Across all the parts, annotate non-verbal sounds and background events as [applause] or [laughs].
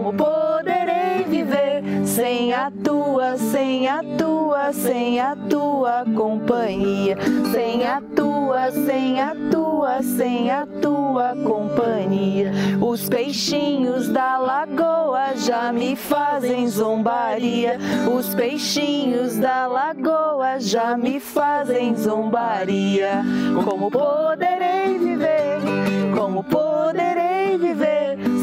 Como poderei viver sem a tua, sem a tua, sem a tua companhia? Sem a tua, sem a tua, sem a tua companhia. Os peixinhos da lagoa já me fazem zombaria. Os peixinhos da lagoa já me fazem zombaria. Como poderei viver? Como poderei viver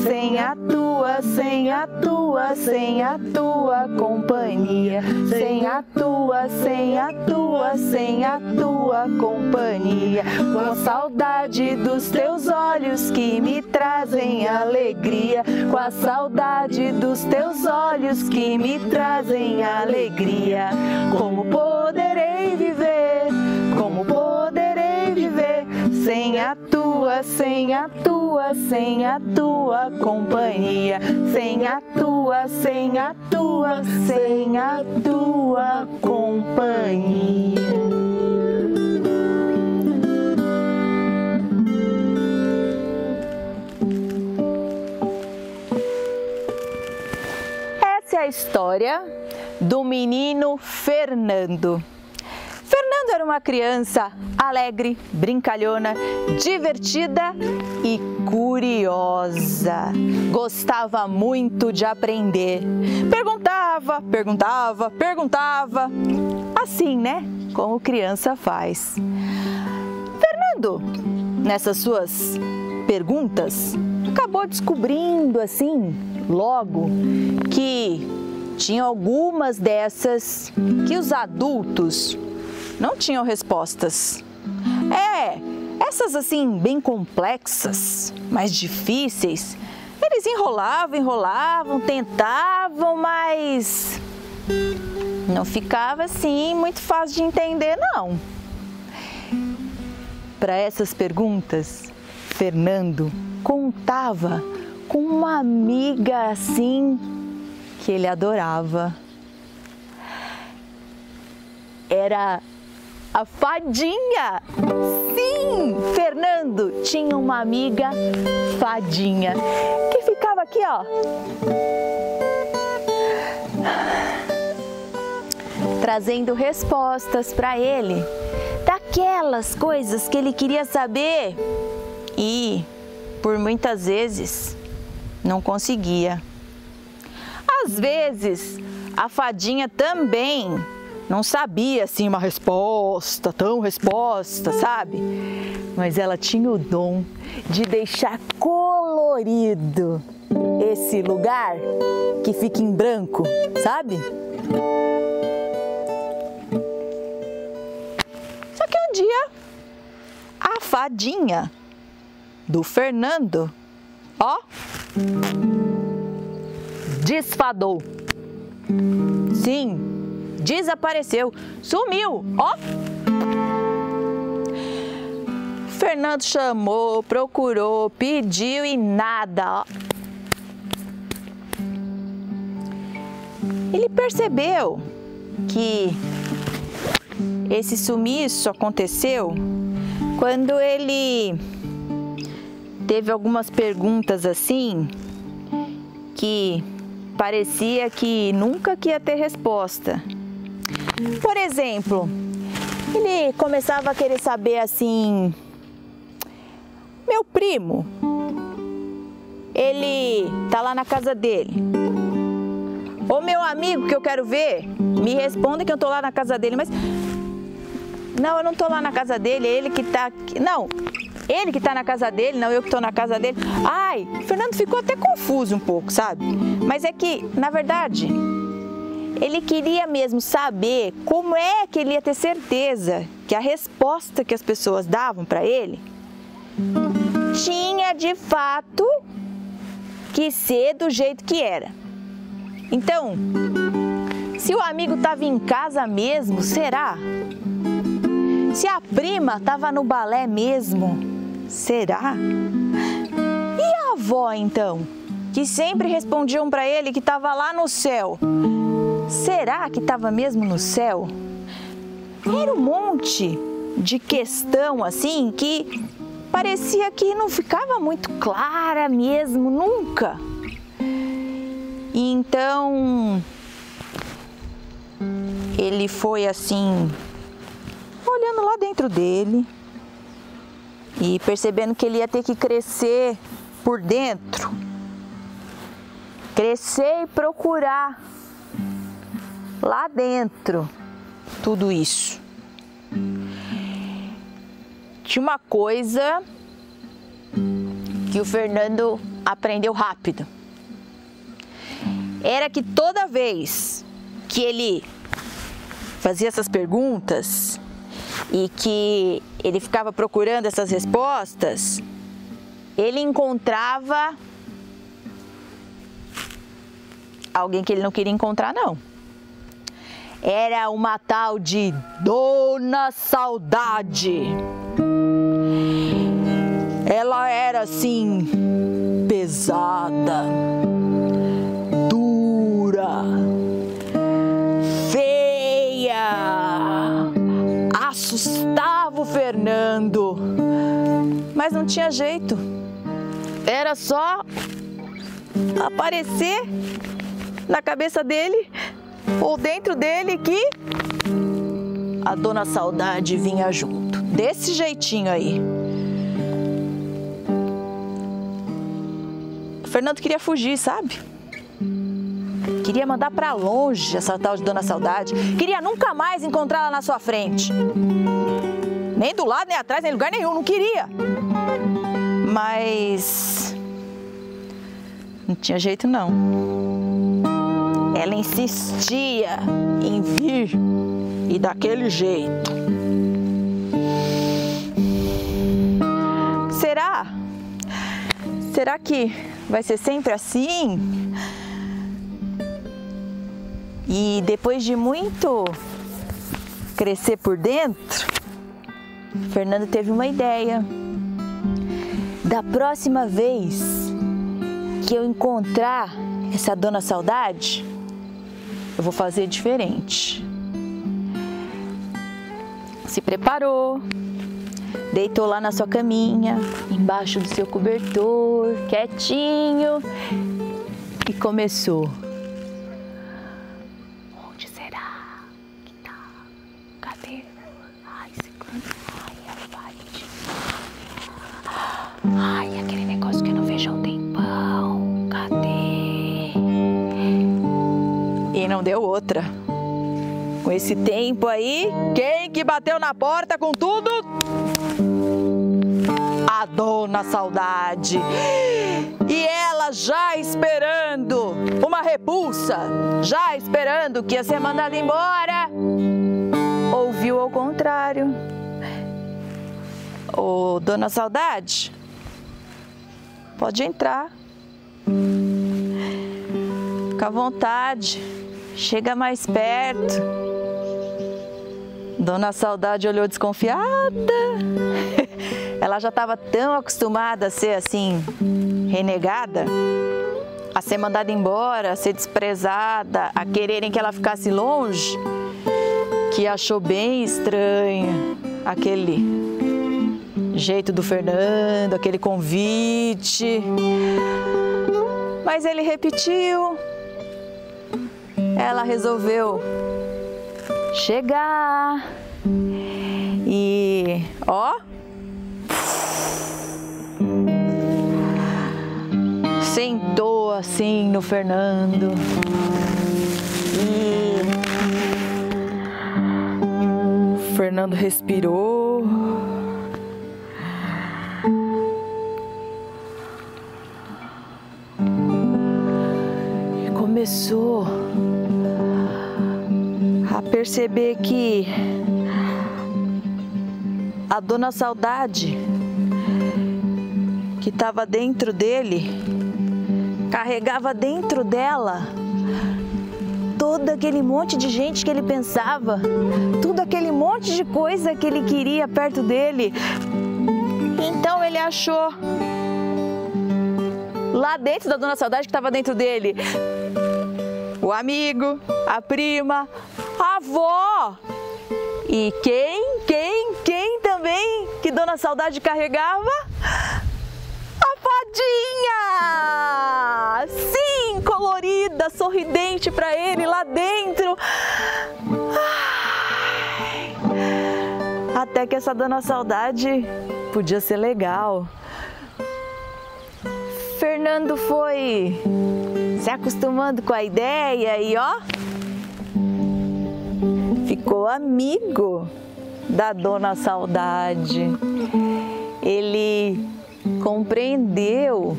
sem a tua, sem a tua, sem a tua companhia? Sem a tua, sem a tua, sem a tua companhia. Com saudade dos teus olhos que me trazem alegria. Com a saudade dos teus olhos que me trazem alegria. Como poderei viver? Sem a tua, sem a tua, sem a tua companhia? Sem a tua, sem a tua, sem a tua companhia. Essa é a história do menino Fernando. Fernando era uma criança alegre, brincalhona, divertida e curiosa. Gostava muito de aprender. Perguntava, perguntava, perguntava. Assim, né? Como criança faz. Fernando, nessas suas perguntas, acabou descobrindo assim, logo, que tinha algumas dessas que os adultos não tinham respostas. É, essas assim, bem complexas, mais difíceis, eles enrolavam, enrolavam, tentavam, mas não ficava assim muito fácil de entender, não. Para essas perguntas, Fernando contava com uma amiga assim que ele adorava. Era a fadinha. Sim, Fernando tinha uma amiga fadinha que ficava aqui, ó. Trazendo respostas para ele daquelas coisas que ele queria saber e, por muitas vezes, não conseguia. Às vezes, a fadinha também não sabia assim uma resposta, tão resposta, sabe? Mas ela tinha o dom de deixar colorido esse lugar que fica em branco, sabe? Só que um dia a fadinha do Fernando, ó, desfadou. Sim, desapareceu, sumiu, ó. Fernando chamou, procurou, pediu e nada, ó. Ele percebeu que esse sumiço aconteceu quando ele teve algumas perguntas assim que parecia que nunca que ia ter resposta. Por exemplo, ele começava a querer saber assim: meu primo, ele tá lá na casa dele. Ou meu amigo que eu quero ver, me responda que eu tô lá na casa dele, mas não, eu não tô lá na casa dele, é ele que tá aqui. Não, ele que tá na casa dele, não eu que tô na casa dele. Ai, o Fernando ficou até confuso um pouco, sabe? Mas é que, na verdade, ele queria mesmo saber como é que ele ia ter certeza que a resposta que as pessoas davam para ele tinha de fato que ser do jeito que era. Então, se o amigo estava em casa mesmo, será? Se a prima estava no balé mesmo, será? E a avó então, que sempre respondiam para ele que estava lá no céu, Será que estava mesmo no céu? Era um monte de questão assim que parecia que não ficava muito clara mesmo, nunca. E então ele foi assim, olhando lá dentro dele e percebendo que ele ia ter que crescer por dentro, crescer e procurar lá dentro tudo isso. Tinha uma coisa que o Fernando aprendeu rápido. Era que toda vez que ele fazia essas perguntas e que ele ficava procurando essas respostas, ele encontrava alguém que ele não queria encontrar, não. Era uma tal de Dona Saudade. Ela era assim, pesada, dura, feia, assustava o Fernando, mas não tinha jeito. Era só aparecer na cabeça dele ou dentro dele que a dona Saudade vinha junto. Desse jeitinho aí. O Fernando queria fugir, sabe? Queria mandar para longe essa tal de Dona Saudade. Queria nunca mais encontrá-la na sua frente. Nem do lado, nem atrás, nem lugar nenhum. Não queria. Mas. Não tinha jeito, não. Ela insistia em vir e daquele jeito. Será? Será que vai ser sempre assim? E depois de muito crescer por dentro, Fernando teve uma ideia. Da próxima vez que eu encontrar essa dona saudade, eu vou fazer diferente. Se preparou, deitou lá na sua caminha, embaixo do seu cobertor, quietinho, e começou. Onde será que tá? Cadê? Ai, esse canto. Ai, a parede. Ai, outra. Com esse tempo aí, quem que bateu na porta com tudo? A dona Saudade. E ela já esperando uma repulsa, já esperando que ia ser mandada embora, ouviu ao contrário. Ô, dona Saudade, pode entrar. Fica à vontade. Chega mais perto. Dona Saudade olhou desconfiada. [laughs] Ela já estava tão acostumada a ser assim, renegada, a ser mandada embora, a ser desprezada, a quererem que ela ficasse longe, que achou bem estranho aquele jeito do Fernando, aquele convite. Mas ele repetiu. Ela resolveu chegar. E ó, sentou assim no Fernando. E o Fernando respirou. Começou a perceber que a dona Saudade que estava dentro dele carregava dentro dela todo aquele monte de gente que ele pensava, tudo aquele monte de coisa que ele queria perto dele. Então ele achou lá dentro da Dona Saudade que estava dentro dele o amigo, a prima, a avó. E quem, quem, quem também que Dona Saudade carregava? A fadinha! Sim, colorida, sorridente para ele lá dentro. Até que essa Dona Saudade podia ser legal. Fernando foi se acostumando com a ideia e ó, ficou amigo da Dona Saudade. Ele compreendeu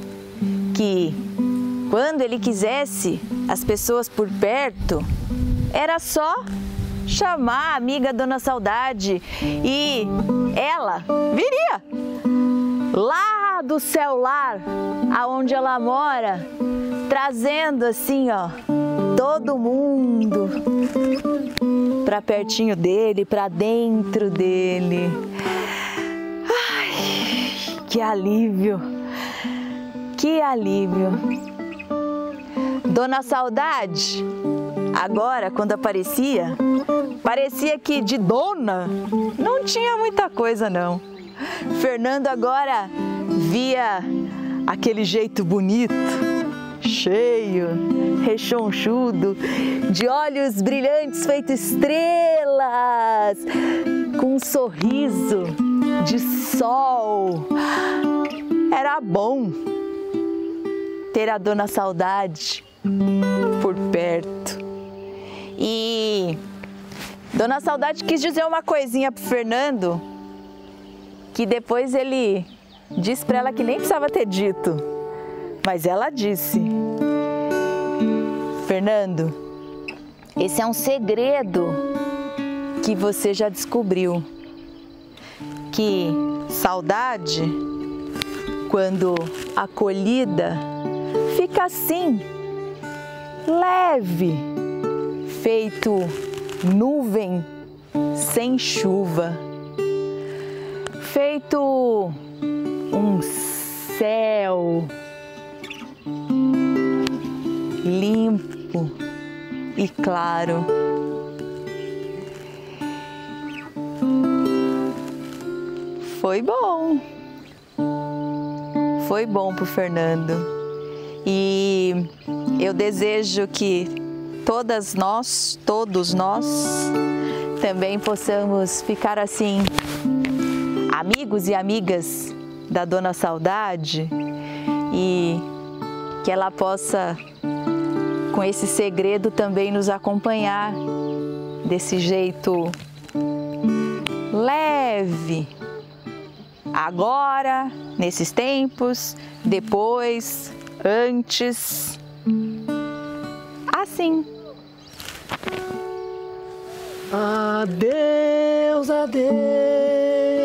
que quando ele quisesse as pessoas por perto, era só chamar a amiga Dona Saudade e ela viria lá do celular aonde ela mora, trazendo assim, ó, todo mundo para pertinho dele, para dentro dele. Ai, que alívio! Que alívio! Dona Saudade, agora quando aparecia, parecia que de dona não tinha muita coisa não. Fernando agora via aquele jeito bonito, cheio, rechonchudo, de olhos brilhantes feito estrelas, com um sorriso de sol. Era bom ter a dona Saudade por perto. E Dona Saudade quis dizer uma coisinha pro Fernando que depois ele disse para ela que nem precisava ter dito. Mas ela disse: Fernando, esse é um segredo que você já descobriu. Que saudade, quando acolhida, fica assim, leve, feito nuvem sem chuva, feito céu limpo e claro. Foi bom. Foi bom pro Fernando. E eu desejo que todas nós, todos nós, também possamos ficar assim, amigos e amigas da Dona Saudade e que ela possa, com esse segredo, também nos acompanhar desse jeito leve. Agora, nesses tempos, depois, antes. Assim. Adeus, adeus.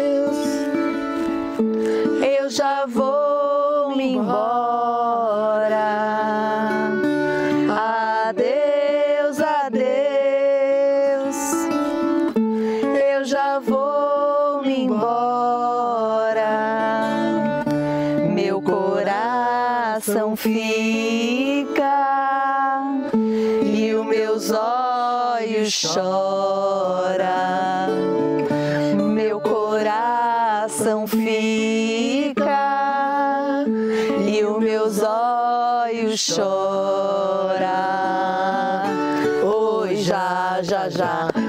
Eu já vou me embora. Adeus, adeus. Eu já vou me embora. Meu coração fica e os meus olhos chora.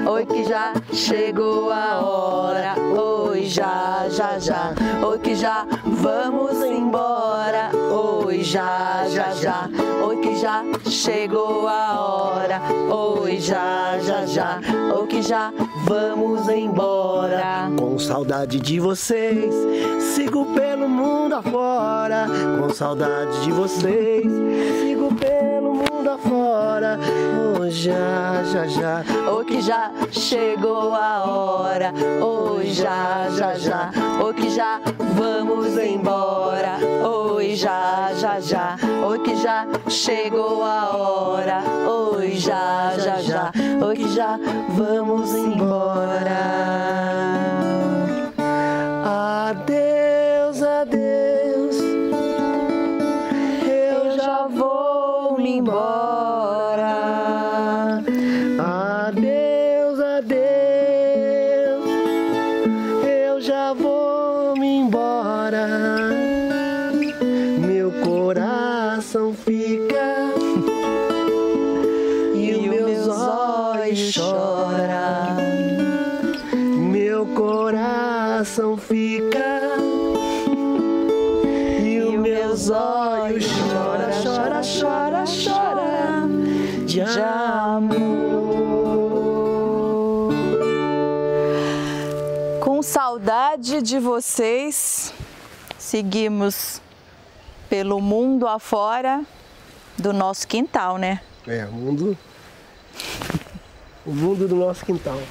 Oi, que já chegou a hora. Oi, já, já, já. Oi, que já vamos embora. Oi, já, já, já. Oi, que já chegou a hora. Oi, já, já, já. Oi, que já vamos embora. Com saudade de vocês, sigo pelo mundo afora. Com saudade de vocês, sigo pelo afora. Oh, já, já, já. Oi, que já chegou a hora. Oi, já, já, já. Oi, que já vamos embora. Oi, já, já, já. Oi, que já chegou a hora. Oi, já, já, já. Oi, que já vamos embora. Vou Com saudade de vocês, seguimos pelo mundo afora do nosso quintal, né? É, o mundo. O mundo do nosso quintal.